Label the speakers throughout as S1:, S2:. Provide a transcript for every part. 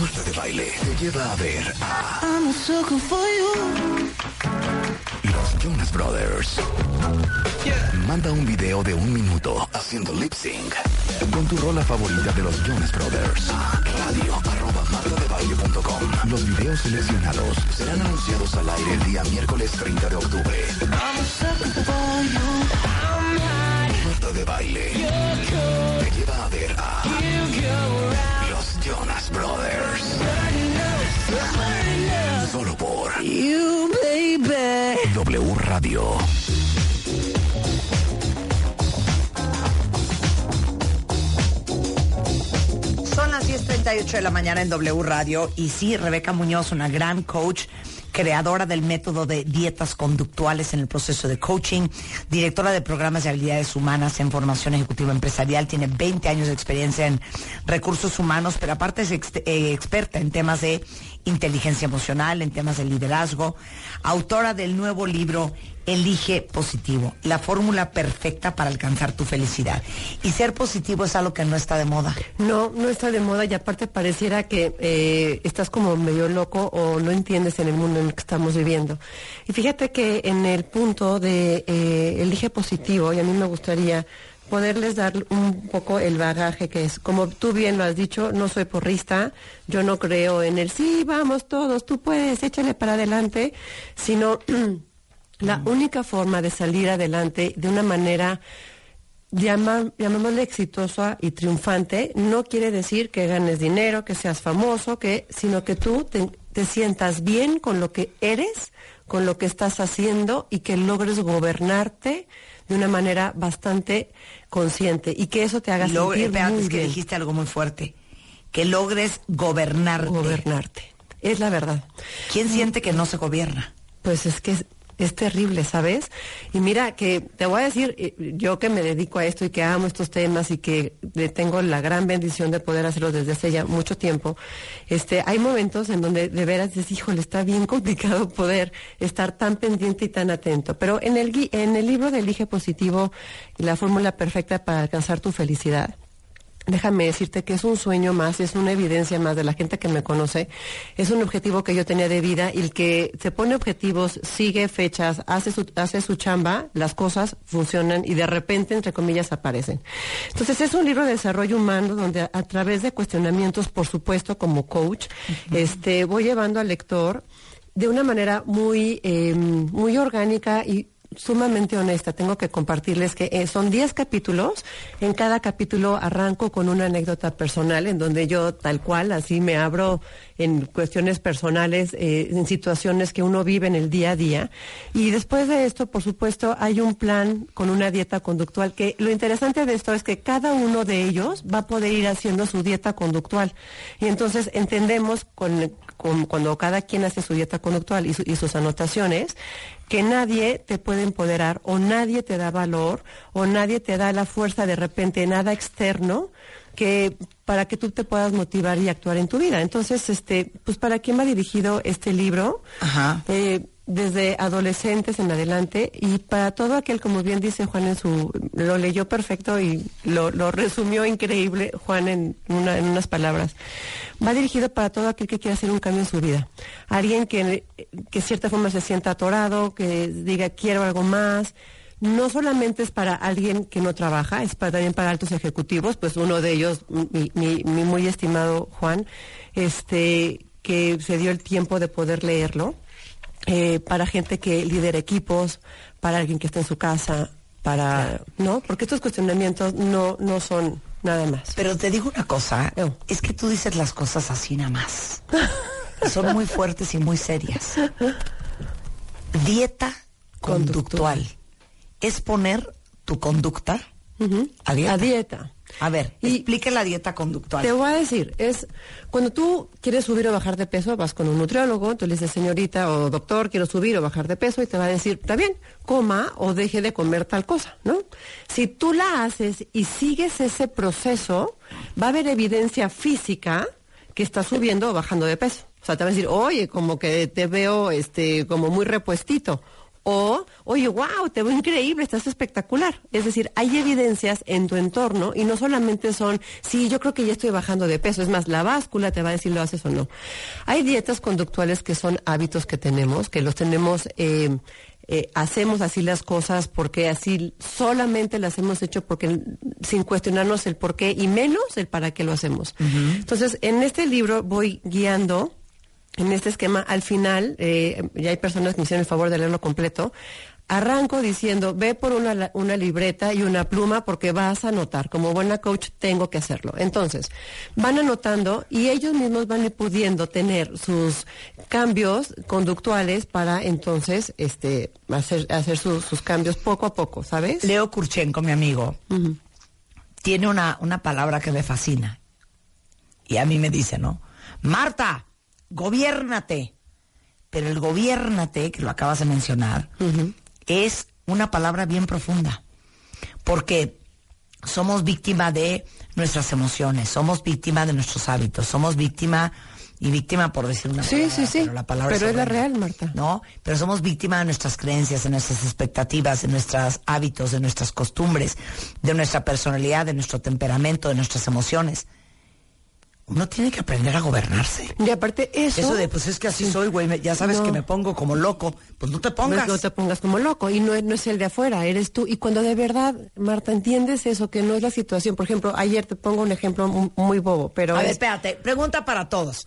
S1: Marta de Baile te lleva a ver a
S2: I'm a sucker for you.
S1: los Jonas Brothers. Manda un video de un minuto haciendo lip sync con tu rola favorita de los Jonas Brothers. a Radio arroba martadebaile.com. Los videos seleccionados serán anunciados al aire el día miércoles 30 de octubre.
S2: I'm a sucker for you. I'm hot.
S1: Marta de Baile te lleva a ver a
S2: You go around.
S1: los Jonas Brothers. Radio.
S3: Son las 10.38 de la mañana en W Radio y sí, Rebeca Muñoz, una gran coach, creadora del método de dietas conductuales en el proceso de coaching, directora de programas de habilidades humanas en formación ejecutiva empresarial, tiene 20 años de experiencia en recursos humanos, pero aparte es eh, experta en temas de inteligencia emocional, en temas de liderazgo, autora del nuevo libro Elige positivo, la fórmula perfecta para alcanzar tu felicidad. Y ser positivo es algo que no está de moda.
S4: No, no está de moda y aparte pareciera que eh, estás como medio loco o no entiendes en el mundo en el que estamos viviendo. Y fíjate que en el punto de eh, elige positivo, y a mí me gustaría poderles dar un poco el bagaje que es. Como tú bien lo has dicho, no soy porrista, yo no creo en el sí, vamos todos, tú puedes, échale para adelante, sino la única forma de salir adelante de una manera llama- llamémosle exitosa y triunfante, no quiere decir que ganes dinero, que seas famoso, que, sino que tú te, te sientas bien con lo que eres, con lo que estás haciendo y que logres gobernarte de una manera bastante consciente y que eso te haga
S3: Logre-
S4: sentir
S3: espérate,
S4: muy
S3: es que
S4: bien.
S3: dijiste algo muy fuerte. Que logres gobernarte.
S4: Gobernarte. Es la verdad.
S3: ¿Quién siente que no se gobierna?
S4: Pues es que es, terrible, ¿sabes? Y mira que te voy a decir, eh, yo que me dedico a esto y que amo estos temas y que tengo la gran bendición de poder hacerlo desde hace ya mucho tiempo, este, hay momentos en donde de veras dices, híjole, está bien complicado poder estar tan pendiente y tan atento. Pero en el, en el libro de Elige Positivo, la fórmula perfecta para alcanzar tu felicidad, Déjame decirte que es un sueño más, es una evidencia más de la gente que me conoce. Es un objetivo que yo tenía de vida y el que se pone objetivos, sigue fechas, hace su, hace su chamba, las cosas funcionan y de repente, entre comillas, aparecen. Entonces es un libro de desarrollo humano donde a, a través de cuestionamientos, por supuesto, como coach, este, voy llevando al lector de una manera muy, eh, muy orgánica y sumamente honesta. Tengo que compartirles que eh, son 10 capítulos. En cada capítulo arranco con una anécdota personal en donde yo tal cual así me abro en cuestiones personales, eh, en situaciones que uno vive en el día a día. Y después de esto, por supuesto, hay un plan con una dieta conductual que lo interesante de esto es que cada uno de ellos va a poder ir haciendo su dieta conductual. Y entonces entendemos con, con- cuando cada quien hace su dieta conductual y, su- y sus anotaciones, que nadie te puede empoderar o nadie te da valor o nadie te da la fuerza de repente, nada externo que para que tú te puedas motivar y actuar en tu vida. Entonces, este, pues para quién va dirigido este libro,
S3: Ajá.
S4: Eh, desde adolescentes en adelante y para todo aquel, como bien dice Juan en su, lo leyó perfecto y lo, lo resumió increíble Juan en, una- en unas palabras. Va dirigido para todo aquel que quiera hacer un cambio en su vida. Alguien que, que cierta forma se sienta atorado, que diga quiero algo más. No solamente es para alguien que no trabaja, es para, también para altos ejecutivos, pues uno de ellos, mi, mi- mi muy estimado Juan, este, que se dio el tiempo de poder leerlo eh, para gente que lidera equipos, para alguien que está en su casa, para, ¿no? Porque estos cuestionamientos no, no son nada más.
S3: Pero te digo una cosa,
S4: Oh.
S3: es que tú dices las cosas así nada más. Son muy fuertes y muy serias. Dieta conductual. Es poner tu conducta
S4: Ujú.
S3: a dieta.
S4: A dieta.
S3: A ver,
S4: Y-
S3: explique la dieta conductual.
S4: Te voy a decir, es cuando tú quieres subir o bajar de peso, vas con un nutriólogo, entonces le dices, señorita o doctor, quiero subir o bajar de peso, y te va a decir, está bien, coma o deje de comer tal cosa, ¿no? Si tú la haces y sigues ese proceso, va a haber evidencia física que estás subiendo o bajando de peso. O sea, te va a decir, oye, como que te veo este, como muy repuestito. O, oye, wow, te veo increíble, estás espectacular. Es decir, hay evidencias en tu entorno y no solamente son, sí, yo creo que ya estoy bajando de peso. Es más, la báscula te va a decir lo haces o no. Hay dietas conductuales que son hábitos que tenemos, que los tenemos eh, eh, hacemos así las cosas porque así solamente las hemos hecho porque sin cuestionarnos el por qué y menos el para qué lo hacemos. Entonces, en este libro voy guiando en este esquema, al final, eh, ya hay personas que me hicieron el favor de leerlo completo, Arranco diciendo, ve por una, una, libreta y una pluma porque vas a anotar. Como buena coach tengo que hacerlo. Entonces, van anotando y ellos mismos van pudiendo tener sus cambios conductuales para entonces este, hacer, hacer sus cambios poco a poco, ¿sabes?
S3: Leo Kurchenko, mi amigo, tiene una, una palabra que me fascina. Y a mí me dice, ¿no? Marta, gobiérnate. Pero el gobiérnate, que lo acabas de mencionar, es una palabra bien profunda, porque somos víctima de nuestras emociones, somos víctima de nuestros hábitos, somos víctima y víctima por decir una
S4: sí, Sí, sí, Pero, la palabra pero es, la real, Marta.
S3: ¿No? Pero somos víctima de nuestras creencias, de nuestras expectativas, de nuestros hábitos, de nuestras costumbres, de nuestra personalidad, de nuestro temperamento, de nuestras emociones uno tiene que aprender a gobernarse.
S4: Y aparte eso...
S3: Eso de, pues es que así soy, güey, ya sabes que me pongo como loco, pues no te pongas.
S4: No, te pongas como loco, y no, no es el de afuera, eres tú. Y cuando de verdad, Marta, entiendes eso, que no es la situación. Por ejemplo, ayer te pongo un ejemplo muy, bobo, pero...
S3: A ver, espérate, pregunta para todos.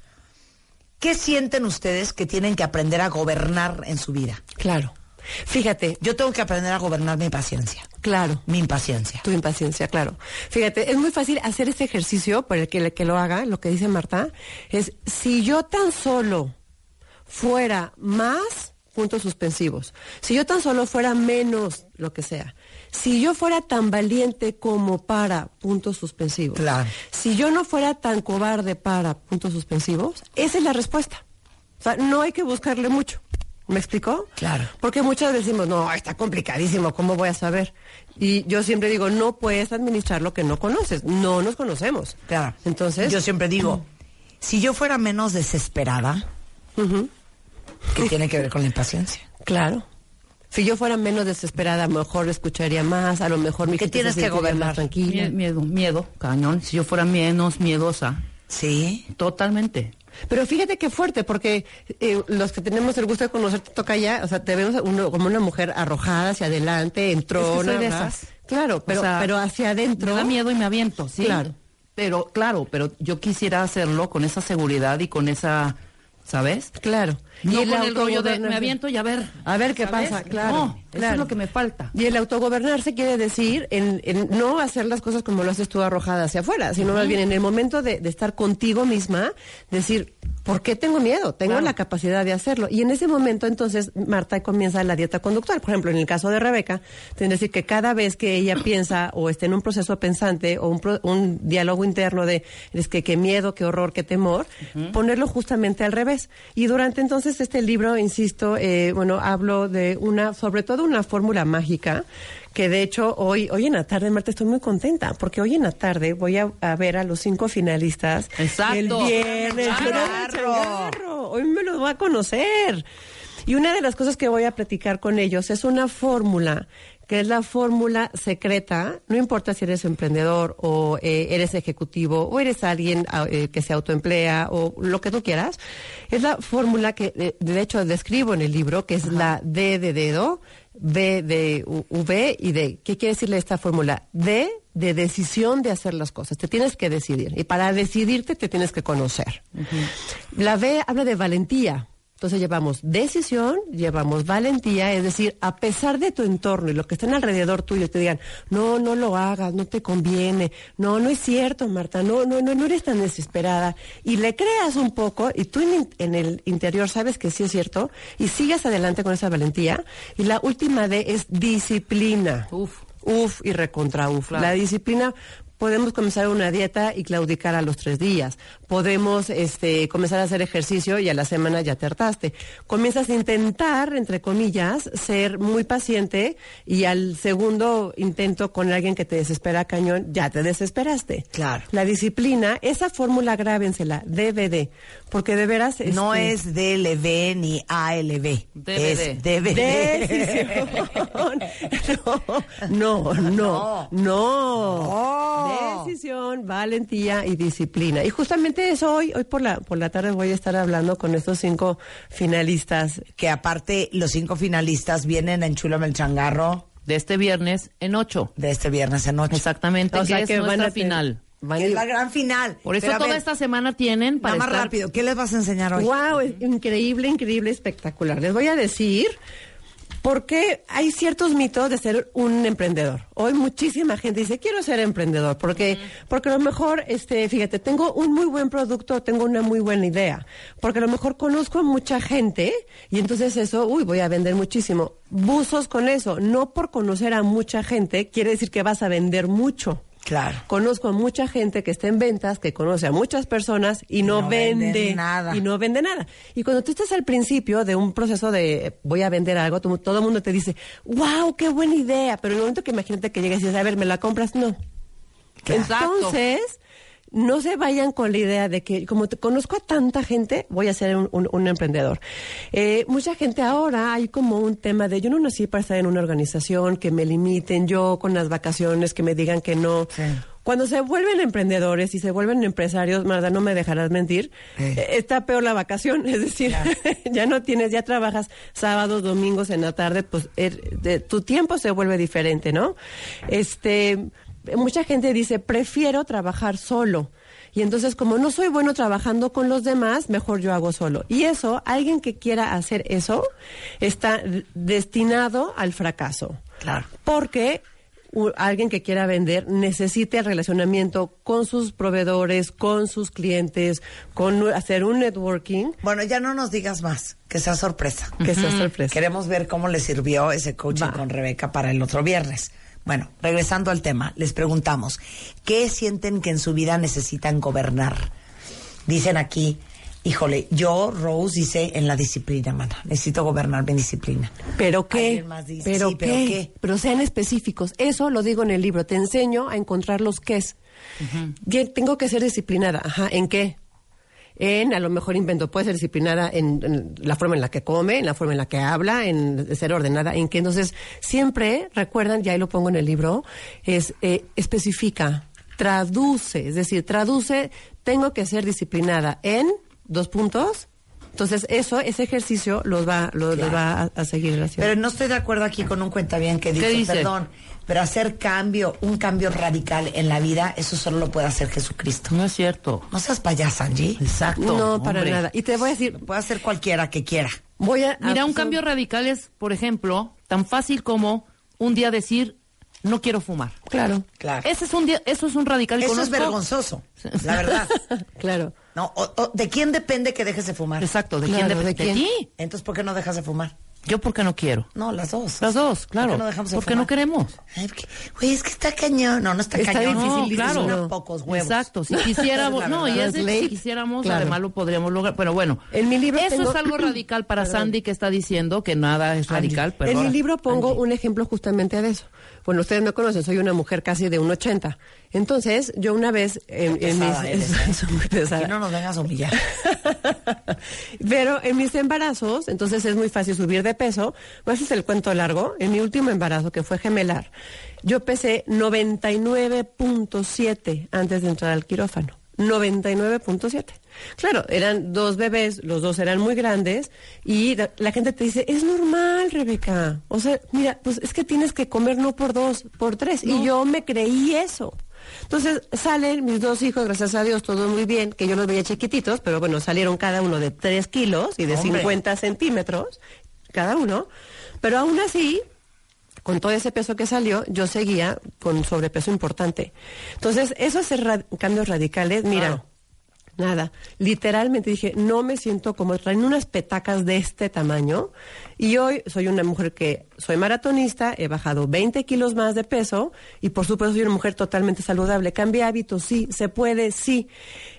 S3: ¿Qué sienten ustedes que tienen que aprender a gobernar en su vida?
S4: Claro. Fíjate.
S3: Yo tengo que aprender a gobernar mi paciencia.
S4: Claro.
S3: Mi impaciencia.
S4: Tu impaciencia, claro. Fíjate, es muy fácil hacer este ejercicio, por el que, el que lo haga, lo que dice Marta, es si yo tan solo fuera más puntos suspensivos, si yo tan solo fuera menos lo que sea, si yo fuera tan valiente como para puntos suspensivos,
S3: claro.
S4: si yo no fuera tan cobarde para puntos suspensivos, esa es la respuesta. O sea, no hay que buscarle mucho. ¿Me explicó?
S3: Claro.
S4: Porque muchas veces decimos, no, está complicadísimo, ¿cómo voy a saber? Y yo siempre digo, no puedes administrar lo que no conoces, no nos conocemos.
S3: Claro.
S4: Entonces.
S3: Yo siempre digo, si yo fuera menos desesperada, ¿qué tiene que ver con la impaciencia?
S4: Claro. Si yo fuera menos desesperada, a lo mejor escucharía más, a lo mejor mi
S3: ¿Qué tienes que gobernar?
S4: Tranquila.
S5: Miedo, miedo, cañón. Si yo fuera menos miedosa.
S3: Sí.
S5: Totalmente.
S4: Pero fíjate qué fuerte, porque eh, los que tenemos el gusto de conocerte toca ya, o sea, te vemos uno, como una mujer arrojada hacia adelante, entró,
S5: es esas.
S4: Claro, pero, pero hacia adentro.
S5: Me da miedo y me aviento, sí.
S4: Claro.
S5: Pero, claro, pero yo quisiera hacerlo con esa seguridad y con esa, ¿sabes?
S4: Claro.
S5: y el, el rollo de me aviento y a ver.
S4: A ver qué pasa, claro.
S5: Eso es lo que me falta.
S4: Y el autogobernarse quiere decir en, no hacer las cosas como lo haces tú arrojada hacia afuera, sino más bien en el momento de, de estar contigo misma, decir, ¿Por qué tengo miedo? Tengo la capacidad de hacerlo. Y en ese momento, entonces, Marta comienza la dieta conductual. Por ejemplo, en el caso de Rebeca, tiene que decir que cada vez que ella piensa o esté en un proceso pensante o un, diálogo interno de es que qué miedo, qué horror, qué temor, ponerlo justamente al revés. Y durante entonces este libro, insisto, eh, bueno, hablo de una, sobre todo una fórmula mágica que de hecho hoy, hoy en la tarde, Marta, estoy muy contenta, porque hoy en la tarde voy a, ver a los cinco finalistas.
S5: Exacto.
S4: El viernes. Hoy me los voy a conocer. Y una de las cosas que voy a platicar con ellos es una fórmula que es la fórmula secreta, no importa si eres emprendedor o eh, eres ejecutivo o eres alguien ah, eh, que se autoemplea o lo que tú quieras, es la fórmula que eh, de hecho describo en el libro, que es la D de dedo, B de V y D. ¿Qué quiere decirle esta fórmula? D de decisión de hacer las cosas. Te tienes que decidir. Y para decidirte te tienes que conocer. La B habla de valentía. Entonces llevamos decisión, llevamos valentía, es decir, a pesar de tu entorno y lo que están alrededor tuyo te digan, no, no lo hagas, no te conviene, no, no es cierto, Marta, no, no, no, no eres tan desesperada, y le creas un poco, y tú en, el interior sabes que sí es cierto, y sigas adelante con esa valentía. Y la última D es disciplina.
S5: Uf.
S4: Uf y recontra uf. La disciplina podemos comenzar una dieta y claudicar a los tres días. Podemos este, comenzar a hacer ejercicio y a la semana ya te hartaste. Comienzas a intentar, entre comillas, ser muy paciente y al segundo intento con alguien que te desespera cañón, ya te desesperaste.
S3: Claro.
S4: La disciplina, esa fórmula grábensela, DVD, porque de veras...
S3: No
S4: este,
S3: es DLB ni ALB.
S5: DVD.
S3: Es DVD.
S4: Decisión. No, no, no, no. Valentía y disciplina. Y justamente eso hoy, hoy por la, por la tarde voy a estar hablando con estos cinco finalistas.
S3: Que aparte, los cinco finalistas vienen en Chulame el Changarro
S5: De este viernes en 8.
S3: de este viernes en noche.
S5: Exactamente,
S4: O
S5: que
S4: sea
S5: es
S4: que van
S5: nuestra
S4: a
S5: final.
S4: van
S3: es la gran final.
S5: Por eso
S3: Pero
S5: toda
S3: ver,
S5: esta semana tienen para
S3: Nada más
S5: estar-
S3: rápido, ¿qué les vas a enseñar hoy?
S4: Wow, es increíble, increíble, espectacular. Les voy a decir por qué hay ciertos mitos de ser un emprendedor. Hoy muchísima gente dice, quiero ser emprendedor, porque, porque a lo mejor, este, fíjate, tengo un muy buen producto, tengo una muy buena idea, porque a lo mejor conozco a mucha gente y entonces eso, uy, voy a vender muchísimo. Buzos con eso, no por conocer a mucha gente quiere decir que vas a vender mucho.
S3: Claro.
S4: Conozco a mucha gente que está en ventas, que conoce a muchas personas y no, vende
S3: nada.
S4: Y no vende nada. Y cuando tú estás al principio de un proceso de eh, voy a vender algo, todo, todo el mundo te dice, wow, qué buena idea. Pero en el momento que imagínate que llegas y dices, a ver, ¿me la compras? No. Entonces, no se vayan con la idea de que, como te conozco a tanta gente, voy a ser un, un- un emprendedor. Eh, mucha gente ahora hay como un tema de yo no nací para estar en una organización, que me limiten, yo con las vacaciones, que me digan que no.
S3: Sí.
S4: Cuando se vuelven emprendedores y se vuelven empresarios, Marta, no me dejarás mentir,
S3: Sí.
S4: eh, está peor la vacación, es decir, ya no tienes, ya trabajas sábados, domingos en la tarde, pues er- de- tu tiempo se vuelve diferente, ¿no? Este, mucha gente dice, prefiero trabajar solo. Y entonces, como no soy bueno trabajando con los demás, mejor yo hago solo. Y eso, alguien que quiera hacer eso, está destinado al fracaso.
S3: Claro.
S4: Porque alguien que quiera vender necesita el relacionamiento con sus proveedores, con sus clientes, con hacer un networking
S3: Bueno, ya no nos digas más, que sea sorpresa.
S4: que sea sorpresa.
S3: Queremos ver cómo le sirvió ese coaching
S4: Va.
S3: con Rebeca para el otro viernes. Bueno, regresando al tema, les preguntamos, ¿qué sienten que en su vida necesitan gobernar? Dicen aquí, híjole, yo, Rose, dice en la disciplina, mana. Necesito gobernar mi disciplina.
S4: ¿Pero qué?
S3: Alguien más dice,
S4: ¿Pero,
S3: sí,
S4: qué?
S3: ¿pero qué?
S4: Pero sean específicos. Eso lo digo en el libro. Te enseño a encontrar los qués. Yo Tengo que ser disciplinada. Ajá, ¿en qué? En, a lo mejor invento, puede ser disciplinada en, la forma en la que come, en la forma en la que habla, en ser ordenada, en que entonces siempre recuerdan, ya ahí lo pongo en el libro, es eh, especifica, traduce, es decir, traduce, tengo que ser disciplinada en dos puntos. Entonces eso, ese ejercicio los va, los, los va a, a seguir haciendo.
S3: Pero no estoy de acuerdo aquí con un cuentaviente que dice,
S5: dice?
S3: perdón, pero hacer cambio, un cambio radical en la vida, eso solo lo puede hacer Jesucristo.
S5: No es cierto.
S3: No seas payasa, Angie.
S5: Exacto.
S4: no, para
S5: hombre.
S4: nada. Y te voy a decir,
S3: Lo puede hacer cualquiera que quiera.
S4: voy a...
S5: Mira, un cambio radical es, por ejemplo, tan fácil como un día decir, no quiero fumar.
S4: Claro,
S3: Claro.
S5: Ese es un día, eso es un radical.
S3: Eso es
S5: conozco-
S3: vergonzoso, la verdad.
S4: claro.
S3: No, o- o, ¿De quién depende que dejes de fumar?
S5: Exacto, ¿de
S4: Claro,
S5: quién?
S4: ¿de
S5: De,
S4: quién?
S5: ti.
S3: Entonces, ¿por qué no dejas de fumar?
S5: Yo porque no quiero.
S3: No, las dos.
S5: Las dos, claro.
S3: ¿Por qué no dejamos de
S5: Porque
S3: fumar?
S5: no queremos.
S3: Ay, porque- Güey, es que está cañón. No, no está,
S4: Está
S3: cañón.
S4: difícil,
S5: No, claro.
S3: pocos huevos.
S5: Exacto, si quisiéramos, no, y es de si quisiéramos,
S4: Claro.
S5: además lo podríamos lograr. Pero bueno,
S4: En mi libro
S5: eso
S4: tengo-
S5: es algo radical para Sandy que está diciendo que nada es radical.
S4: en mi libro pongo un ejemplo justamente de eso. Bueno, ustedes me conocen, soy una mujer casi de un 80. Entonces, yo una vez en, mis...
S3: eres, ¿eh?
S4: soy muy pesada.
S3: Que no nos vengas a humillar.
S4: Pero en mis embarazos, entonces es muy fácil subir de peso. No haces el cuento largo. En mi último embarazo, que fue gemelar, yo pesé 99.7 antes de entrar al quirófano. 99.7. Claro, eran dos bebés, los dos eran muy grandes y la, la gente te dice, es normal, Rebeca. O sea, mira, pues es que tienes que comer no por dos, por tres. Y yo me creí eso. Entonces salen mis dos hijos, gracias a Dios, todo muy bien, que yo los veía chiquititos, pero bueno, salieron cada uno de tres kilos y de
S3: Hombre.
S4: 50 centímetros, cada uno. Pero aún así, con todo ese peso que salió, yo seguía con sobrepeso importante. Entonces, esos ra- cambios radicales, mira, nada. Literalmente dije, no me siento como traen unas petacas de este tamaño. Y hoy soy una mujer que soy maratonista, he bajado 20 kilos más de peso y por supuesto soy una mujer totalmente saludable. Cambia hábitos, sí, se puede, sí.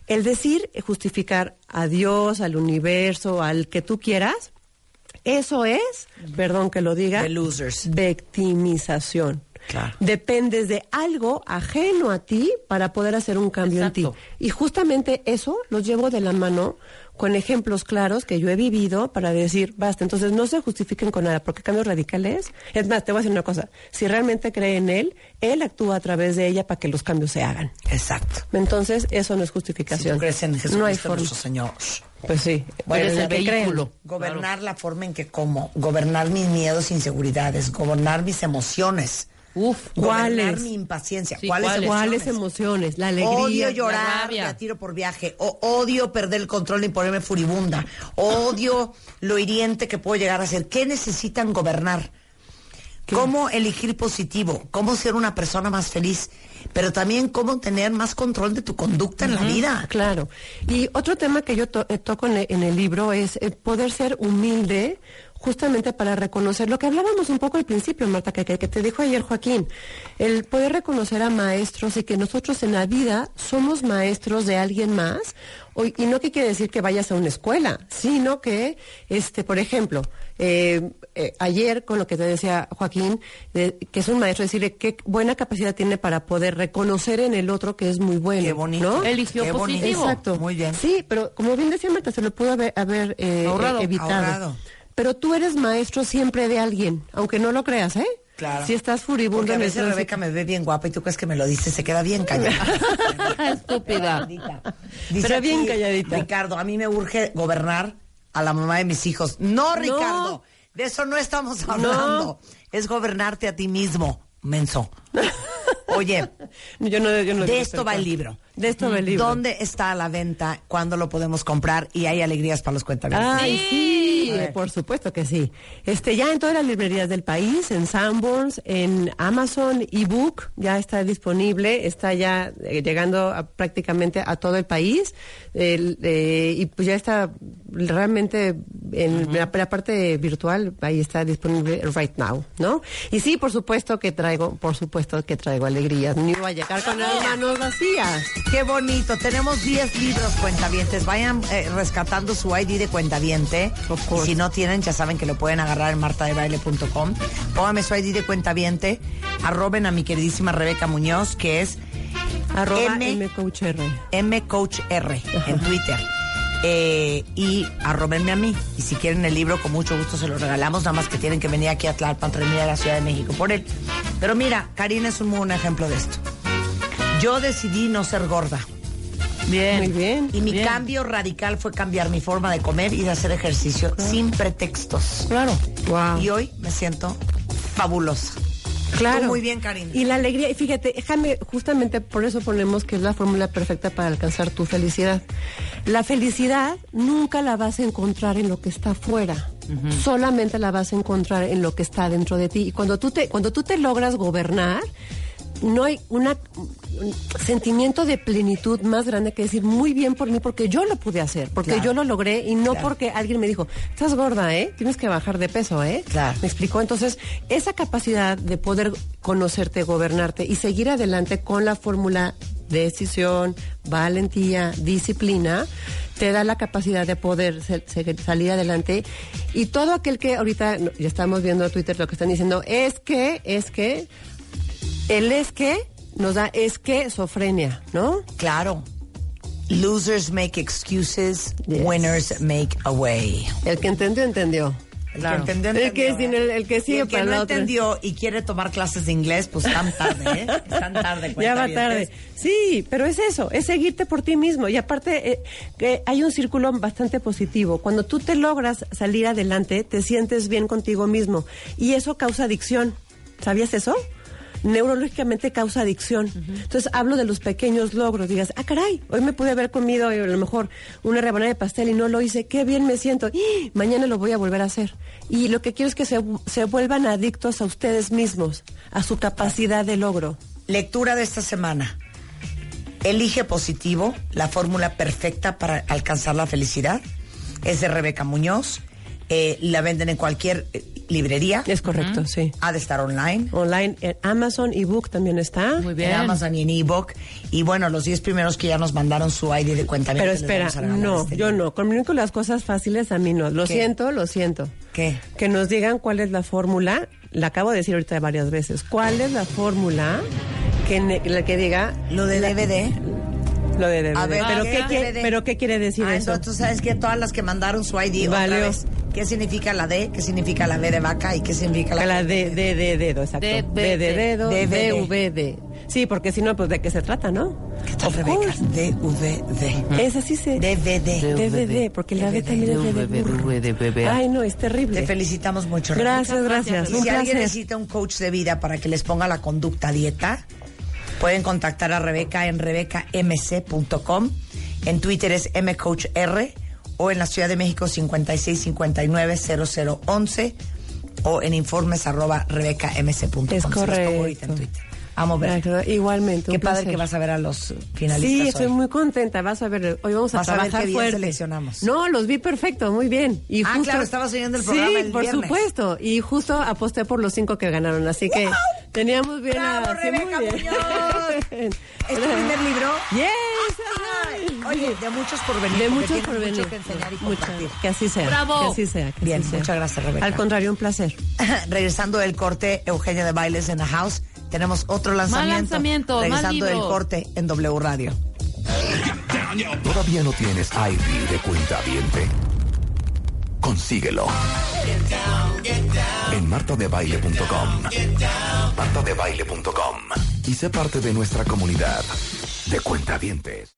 S4: El decir, justificar a Dios, al universo, al que tú quieras, eso es, perdón que lo diga,
S3: losers.
S4: victimización.
S3: Claro.
S4: Dependes de algo ajeno a ti para poder hacer un cambio
S5: Exacto.
S4: en ti. Y justamente eso lo llevo de la mano con ejemplos claros que yo he vivido para decir, basta, entonces no se justifiquen con nada, porque cambios radicales, es más, te voy a decir una cosa, si realmente cree en él, él actúa a través de ella para que los cambios se hagan.
S3: Exacto.
S4: Entonces, eso no es
S3: Si
S4: justificación.
S3: tú crees en Jesucristo
S4: no hay forma.
S3: nuestro Señor.
S4: Pues sí,
S3: Bueno,
S4: eres
S3: el
S5: vehículo.
S3: Gobernar la forma en que como, gobernar mis miedos e inseguridades, gobernar mis emociones,
S5: Uf,
S4: ¿Cuáles?
S3: mi impaciencia.
S5: Sí,
S3: ¿Cuáles,
S5: ¿cuáles?
S4: ¿Cuáles
S3: emociones?
S4: emociones? La alegría.
S3: Odio
S5: la
S3: llorar
S5: rabia.
S3: de a tiro por viaje. O odio perder el control y ponerme furibunda. Odio lo hiriente que puedo llegar a ser. ¿Qué necesitan gobernar? Cómo elegir positivo, cómo ser una persona más feliz, pero también cómo tener más control de tu conducta en la vida.
S4: Claro. Y otro tema que yo to- eh, toco en el, en el libro es eh, poder ser humilde justamente para reconocer lo que hablábamos un poco al principio, Marta, que, que- te dijo ayer Joaquín, el poder reconocer a maestros y que nosotros en la vida somos maestros de alguien más, o- y no que quiere decir que vayas a una escuela, sino que, este, por ejemplo, eh, eh, ayer con lo que te decía Joaquín, de- que es un maestro, decirle qué buena capacidad tiene para poder reconocer en el otro que es muy bueno.
S3: Qué bonito.
S4: ¿no?
S5: Eligió
S3: Qué bonito.
S5: positivo.
S4: Exacto.
S3: Muy bien.
S4: Sí, pero como bien decía Marta, se lo pudo haber, haber, eh,
S5: Ahorrado.
S4: evitado.
S3: Ahorrado.
S4: Pero tú eres maestro siempre de alguien, aunque no lo creas, ¿eh?
S3: Claro.
S4: Si estás furibundo
S3: Porque a veces. Rebeca me ve bien guapa y tú crees que me lo dice, se queda bien callada.
S5: Estúpida.
S3: Dice
S4: Pero bien calladita.
S3: Ricardo, a mí me urge gobernar a la mamá de mis hijos. No, Ricardo, de eso no estamos hablando. Es gobernarte a ti mismo, menso. Oye,
S4: Yo no, yo no
S3: de esto va el libro.
S4: De esto va el libro.
S3: ¿Dónde está a la venta? ¿Cuándo lo podemos comprar? Y hay alegrías para los cuentavientes.
S4: Ay, sí, Por supuesto que sí. Este, ya en todas las librerías del país, en Sanborns, en Amazon ebook, ya está disponible, está ya eh, llegando a- prácticamente a todo el país, el, eh, y pues ya está realmente en la, la parte virtual, ahí está disponible right now, ¿no? Y sí, por supuesto que traigo, por supuesto que traigo alegrías, ni voy a llegar con las manos vacías.
S3: Qué bonito. Tenemos 10 libros cuentavientes. Vayan eh, rescatando su ID de cuentaviente.
S4: Of
S3: Y si no tienen, ya saben que lo pueden agarrar en martadebaile.com. Póngame su ID de cuentaviente. Arroben a mi queridísima Rebeca Muñoz, que es
S4: Arroba
S3: M-
S4: mcoachr.
S3: mcoachr en Twitter. Eh, y arrobenme a mí. Y si quieren el libro, con mucho gusto se lo regalamos. Nada más que tienen que venir aquí a Tlalpan, venir a la Ciudad de México por él. Pero mira, Karina es un buen ejemplo de esto. Yo decidí no ser gorda.
S5: Bien.
S4: Muy bien.
S3: Y mi
S5: Bien.
S3: cambio radical fue cambiar mi forma de comer y de hacer ejercicio sin pretextos.
S5: Claro.
S4: Wow.
S3: Y hoy me siento fabulosa.
S4: Claro.
S3: Tú muy bien, Karina.
S4: Y la alegría, y fíjate, déjame, justamente por eso ponemos que es la fórmula perfecta para alcanzar tu felicidad. La felicidad nunca la vas a encontrar en lo que está afuera. Solamente la vas a encontrar en lo que está dentro de ti. Y cuando tú te, cuando tú te logras gobernar, no hay una, un sentimiento de plenitud más grande que decir muy bien por mí porque yo lo pude hacer, porque
S3: Claro.
S4: yo lo logré y no
S3: Claro.
S4: porque alguien me dijo, estás gorda, ¿eh? Tienes que bajar de peso, ¿eh?
S3: Claro.
S4: ¿Me explicó? Entonces, esa capacidad de poder conocerte, gobernarte y seguir adelante con la fórmula decisión, valentía, disciplina, te da la capacidad de poder salir adelante. Y todo aquel que ahorita ya estamos viendo en Twitter lo que están diciendo es que, es que, el es que nos da es que sofrenia, ¿no?
S3: Claro. Losers make excuses,
S4: Yes.
S3: winners make a way.
S4: El que entendió, entendió.
S3: El
S5: Claro.
S3: que entendió,
S4: El que
S3: entendió,
S4: sin
S3: ¿eh?
S4: el- el que sigue
S3: el que
S4: para
S3: no entendió y quiere tomar clases de inglés, pues están tarde, ¿eh? Están tarde.
S4: Ya va tarde. Sí, pero es eso, es seguirte por ti mismo. Y aparte, eh, que hay un círculo bastante positivo. Cuando tú te logras salir adelante, te sientes bien contigo mismo. Y eso causa adicción. ¿Sabías eso? Neurológicamente causa adicción. Entonces hablo de los pequeños logros. Digas, ah, caray, hoy me pude haber comido eh, a lo mejor una rebanada de pastel y no lo hice. Qué bien me siento. Mañana lo voy a volver a hacer. Y lo que quiero es que se, se vuelvan adictos a ustedes mismos, a su capacidad de logro.
S3: Lectura de esta semana. Elige positivo, la fórmula perfecta para alcanzar la felicidad. Es de Rebeca Muñoz. Eh, la venden en cualquier eh, librería.
S4: Es correcto, sí.
S3: Ha de estar online.
S4: Online, en Amazon, ebook también está.
S5: Muy bien.
S3: En Amazon y en ebook. Y bueno, los 10 primeros que ya nos mandaron su ID de cuenta.
S4: Pero espera, no, yo no. Comunico las cosas fáciles a mí no. Lo
S3: ¿Qué?
S4: siento, lo siento.
S3: ¿Qué?
S4: Que nos digan cuál es la fórmula. La acabo de decir ahorita varias veces. ¿Cuál es la fórmula que, ne- la que diga
S3: Lo de DVD.
S4: Lo de DVD?
S3: A ver,
S4: ¿Pero,
S3: ¿qué
S4: quiere,
S3: DVD?
S4: ¿Pero qué quiere decir
S3: Ah,
S4: eso?
S3: entonces tú sabes que todas las que mandaron su ID otra
S4: Valió.
S3: vez. ¿Qué significa la D? ¿Qué significa la B de vaca? ¿Y qué significa la,
S4: La de, de, de dedo, exacto. D de dedo,
S3: DVD.
S4: DVD. Sí, porque si no, pues de qué se trata, ¿no?
S3: ¿Qué tal, Rebeca? DVD.
S4: Es así se...
S3: DVD.
S4: DVD, porque la D también es de
S5: DVD.
S4: Ay, no, es terrible.
S3: Te felicitamos mucho, Rebeca.
S4: Gracias, gracias.
S3: Y si alguien necesita un coach de vida para que les ponga la conducta dieta, pueden contactar a Rebeca en rebecamc.com. En Twitter es mcoachr o en la Ciudad de México 5659-0011 o en informes arroba rebecamc.com.
S4: Es correcto.
S3: en Twitter. Amo ver.
S4: Ay, Igualmente.
S3: Qué padre que vas a ver a los finalistas
S4: Sí,
S3: hoy.
S4: estoy muy contenta. Vas a ver, hoy vamos a
S3: Vas a ver
S4: trabajar
S3: qué bien seleccionamos.
S4: No, los vi perfecto, muy bien. Y
S3: Ah,
S4: justo,
S3: claro, estabas oyendo el programa
S4: Sí,
S3: el
S4: por
S3: viernes.
S4: supuesto. Y justo aposté por los cinco que ganaron, así que teníamos bien
S3: ¡Bravo,
S4: a...
S3: Rebeca
S4: bien.
S3: Muñoz! ¿Es tu primer libro?
S4: Yes.
S3: Ay, Oye, de muchos por venir.
S4: De muchos por venir.
S3: Mucho que enseñar y
S4: Muchas.
S3: compartir.
S4: Que así sea.
S5: Bravo.
S4: Que así sea. que
S3: Bien,
S4: así sea.
S3: muchas gracias, Rebeca.
S4: Al contrario, un placer.
S3: Regresando del corte, Eugenia de Bailes en the House. Tenemos otro lanzamiento.
S5: lanzamiento, más
S3: Regresando del corte en W Radio.
S1: ¿Todavía no tienes ID de cuenta viente? Consíguelo. Martadebaile.com. Martadebaile.com. Y sé parte de nuestra comunidad de cuentavientes.